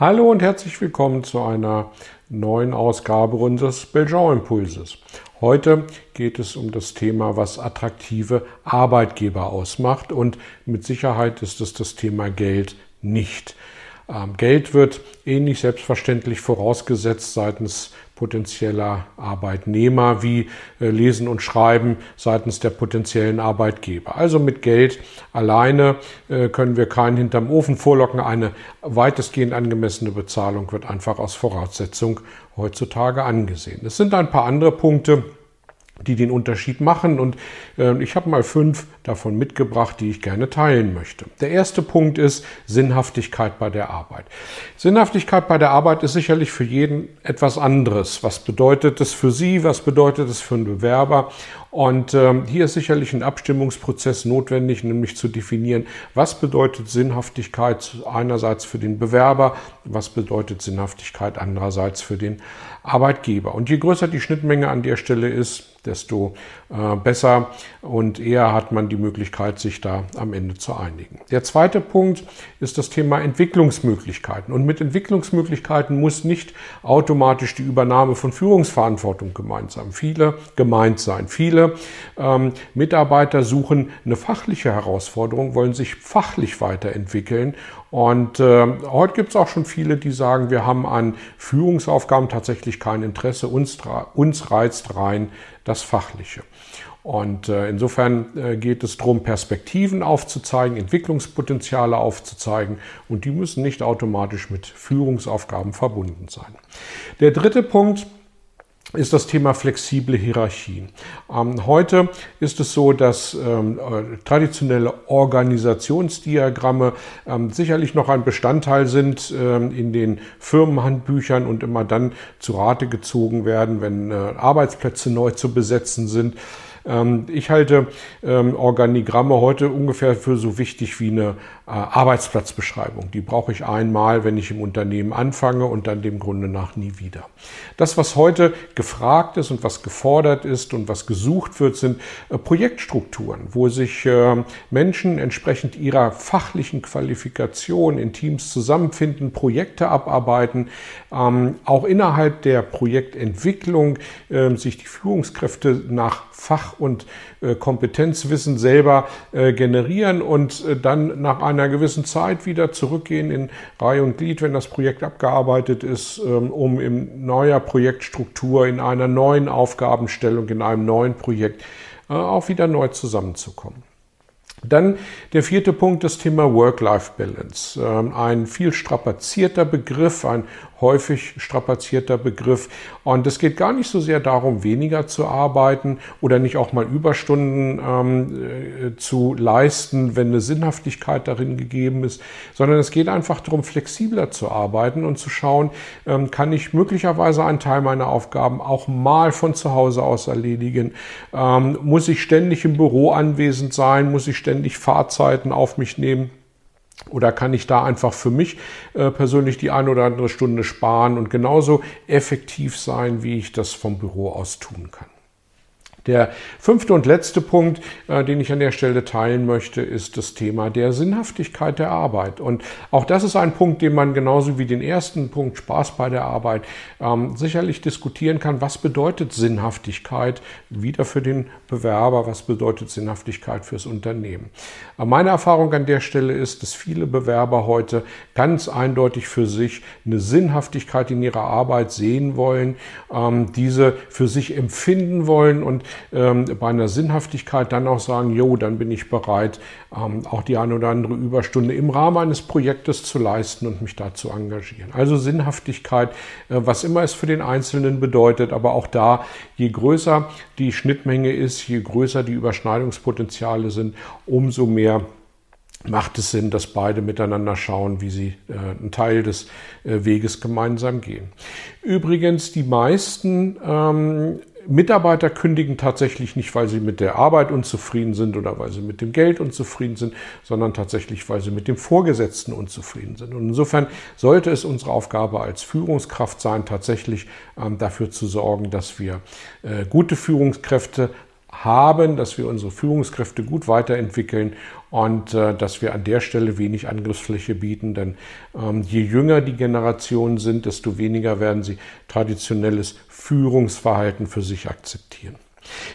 Hallo und herzlich willkommen zu einer neuen Ausgabe unseres Belgian Impulses. Heute geht es um das Thema, was attraktive Arbeitgeber ausmacht und mit Sicherheit ist es das Thema Geld nicht. Ähm, Geld wird ähnlich selbstverständlich vorausgesetzt seitens potenzieller Arbeitnehmer wie äh, Lesen und Schreiben seitens der potenziellen Arbeitgeber. Also mit Geld alleine äh, können wir keinen hinterm Ofen vorlocken. Eine weitestgehend angemessene Bezahlung wird einfach als Voraussetzung heutzutage angesehen. Es sind ein paar andere Punkte, die den Unterschied machen. Und äh, ich habe mal fünf davon mitgebracht, die ich gerne teilen möchte. Der erste Punkt ist Sinnhaftigkeit bei der Arbeit. Sinnhaftigkeit bei der Arbeit ist sicherlich für jeden etwas anderes. Was bedeutet es für Sie? Was bedeutet es für einen Bewerber? Und ähm, hier ist sicherlich ein Abstimmungsprozess notwendig, nämlich zu definieren, was bedeutet Sinnhaftigkeit einerseits für den Bewerber, was bedeutet Sinnhaftigkeit andererseits für den Arbeitgeber. Und je größer die Schnittmenge an der Stelle ist, desto äh, besser und eher hat man die Möglichkeit, sich da am Ende zu einigen. Der zweite Punkt ist das Thema Entwicklungsmöglichkeiten. Und mit Entwicklungsmöglichkeiten muss nicht automatisch die Übernahme von Führungsverantwortung gemeint sein. Viele gemeint sein. Viele ähm, Mitarbeiter suchen eine fachliche Herausforderung, wollen sich fachlich weiterentwickeln und äh, heute gibt es auch schon viele, die sagen, wir haben an Führungsaufgaben tatsächlich kein Interesse, uns, uns reizt rein das Fachliche. Und äh, insofern äh, geht es darum, Perspektiven aufzuzeigen, Entwicklungspotenziale aufzuzeigen und die müssen nicht automatisch mit Führungsaufgaben verbunden sein. Der dritte Punkt, ist das Thema flexible Hierarchien. Ähm, heute ist es so, dass ähm, äh, traditionelle Organisationsdiagramme ähm, sicherlich noch ein Bestandteil sind ähm, in den Firmenhandbüchern und immer dann zu Rate gezogen werden, wenn äh, Arbeitsplätze neu zu besetzen sind. Ähm, ich halte ähm, Organigramme heute ungefähr für so wichtig wie eine Arbeitsplatzbeschreibung. Die brauche ich einmal, wenn ich im Unternehmen anfange und dann dem Grunde nach nie wieder. Das, was heute gefragt ist und was gefordert ist und was gesucht wird, sind äh, Projektstrukturen, wo sich äh, Menschen entsprechend ihrer fachlichen Qualifikation in Teams zusammenfinden, Projekte abarbeiten, ähm, auch innerhalb der Projektentwicklung sich die Führungskräfte nach Fach und äh, Kompetenzwissen selber äh, generieren und äh, dann nach einer gewissen Zeit wieder zurückgehen in Reihe und Glied, wenn das Projekt abgearbeitet ist, ähm, um in neuer Projektstruktur, in einer neuen Aufgabenstellung, in einem neuen Projekt auch wieder neu zusammenzukommen. Dann der vierte Punkt, das Thema Work-Life-Balance. Ähm, ein viel strapazierter Begriff, ein häufig strapazierter Begriff. Und es geht gar nicht so sehr darum, weniger zu arbeiten oder nicht auch mal Überstunden ähm, äh, zu leisten, wenn eine Sinnhaftigkeit darin gegeben ist, sondern es geht einfach darum, flexibler zu arbeiten und zu schauen, ähm, kann ich möglicherweise einen Teil meiner Aufgaben auch mal von zu Hause aus erledigen? Ähm, muss ich ständig im Büro anwesend sein? Muss ich ständig Fahrzeiten auf mich nehmen? Oder kann ich da einfach für mich äh, persönlich die eine oder andere Stunde sparen und genauso effektiv sein, wie ich das vom Büro aus tun kann? Der fünfte und letzte Punkt, äh, den ich an der Stelle teilen möchte, ist das Thema der Sinnhaftigkeit der Arbeit. Und auch das ist ein Punkt, den man genauso wie den ersten Punkt Spaß bei der Arbeit ähm, sicherlich diskutieren kann. Was bedeutet Sinnhaftigkeit wieder für den Bewerber? Was bedeutet Sinnhaftigkeit fürs Unternehmen? Äh, meine Erfahrung an der Stelle ist, dass viele Bewerber heute ganz eindeutig für sich eine Sinnhaftigkeit in ihrer Arbeit sehen wollen, ähm, diese für sich empfinden wollen und ähm, bei einer Sinnhaftigkeit dann auch sagen, jo, dann bin ich bereit, ähm, auch die eine oder andere Überstunde im Rahmen eines Projektes zu leisten und mich da zu engagieren. Also Sinnhaftigkeit, äh, was immer es für den Einzelnen bedeutet, aber auch da, je größer die Schnittmenge ist, je größer die Überschneidungspotenziale sind, umso mehr macht es Sinn, dass beide miteinander schauen, wie sie äh, einen Teil des äh, Weges gemeinsam gehen. Übrigens, die meisten ähm, Mitarbeiter kündigen tatsächlich nicht, weil sie mit der Arbeit unzufrieden sind oder weil sie mit dem Geld unzufrieden sind, sondern tatsächlich, weil sie mit dem Vorgesetzten unzufrieden sind. Und insofern sollte es unsere Aufgabe als Führungskraft sein, tatsächlich ähm, dafür zu sorgen, dass wir äh, gute Führungskräfte haben, dass wir unsere Führungskräfte gut weiterentwickeln und äh, dass wir an der Stelle wenig Angriffsfläche bieten. Denn ähm, je jünger die Generationen sind, desto weniger werden sie traditionelles Führungsverhalten für sich akzeptieren.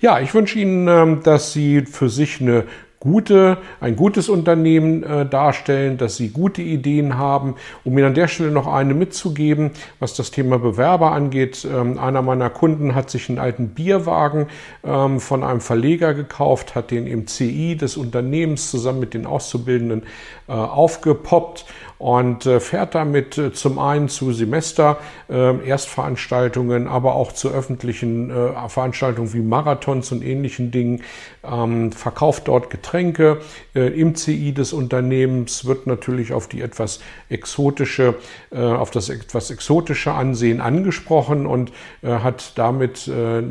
Ja, ich wünsche Ihnen, ähm, dass Sie für sich eine gute, ein gutes Unternehmen äh, darstellen, dass sie gute Ideen haben. Um Ihnen an der Stelle noch eine mitzugeben, was das Thema Bewerber angeht. Ähm, einer meiner Kunden hat sich einen alten Bierwagen ähm, von einem Verleger gekauft, hat den im CI des Unternehmens zusammen mit den Auszubildenden äh, aufgepoppt und äh, fährt damit äh, zum einen zu Semester äh, Erstveranstaltungen, aber auch zu öffentlichen äh, Veranstaltungen wie Marathons und ähnlichen Dingen, ähm, verkauft dort Getränke. Im CI des Unternehmens wird natürlich auf die etwas exotische, auf das etwas exotische Ansehen angesprochen und hat damit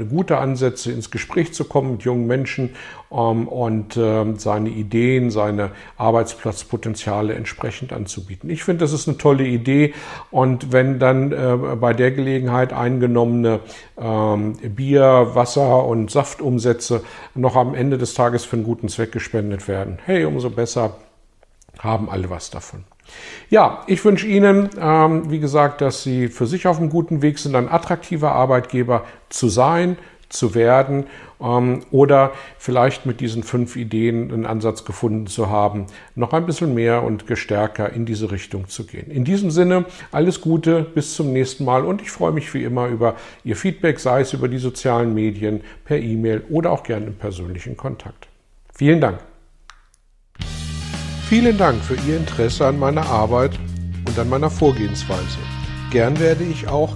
gute Ansätze ins Gespräch zu kommen mit jungen Menschen ähm, und ähm, seine Ideen, seine Arbeitsplatzpotenziale entsprechend anzubieten. Ich finde, das ist eine tolle Idee. Und wenn dann äh, bei der Gelegenheit eingenommene ähm, Bier, Wasser und Saftumsätze noch am Ende des Tages für einen guten Zweck gespendet werden, hey, umso besser. Haben alle was davon. Ja, ich wünsche Ihnen, ähm, wie gesagt, dass Sie für sich auf einem guten Weg sind, ein attraktiver Arbeitgeber zu sein, zu werden ähm, oder vielleicht mit diesen fünf Ideen einen Ansatz gefunden zu haben, noch ein bisschen mehr und gestärker in diese Richtung zu gehen. In diesem Sinne, alles Gute, bis zum nächsten Mal und ich freue mich wie immer über Ihr Feedback, sei es über die sozialen Medien, per E-Mail oder auch gerne im persönlichen Kontakt. Vielen Dank. Vielen Dank für Ihr Interesse an meiner Arbeit und an meiner Vorgehensweise. Gern werde ich auch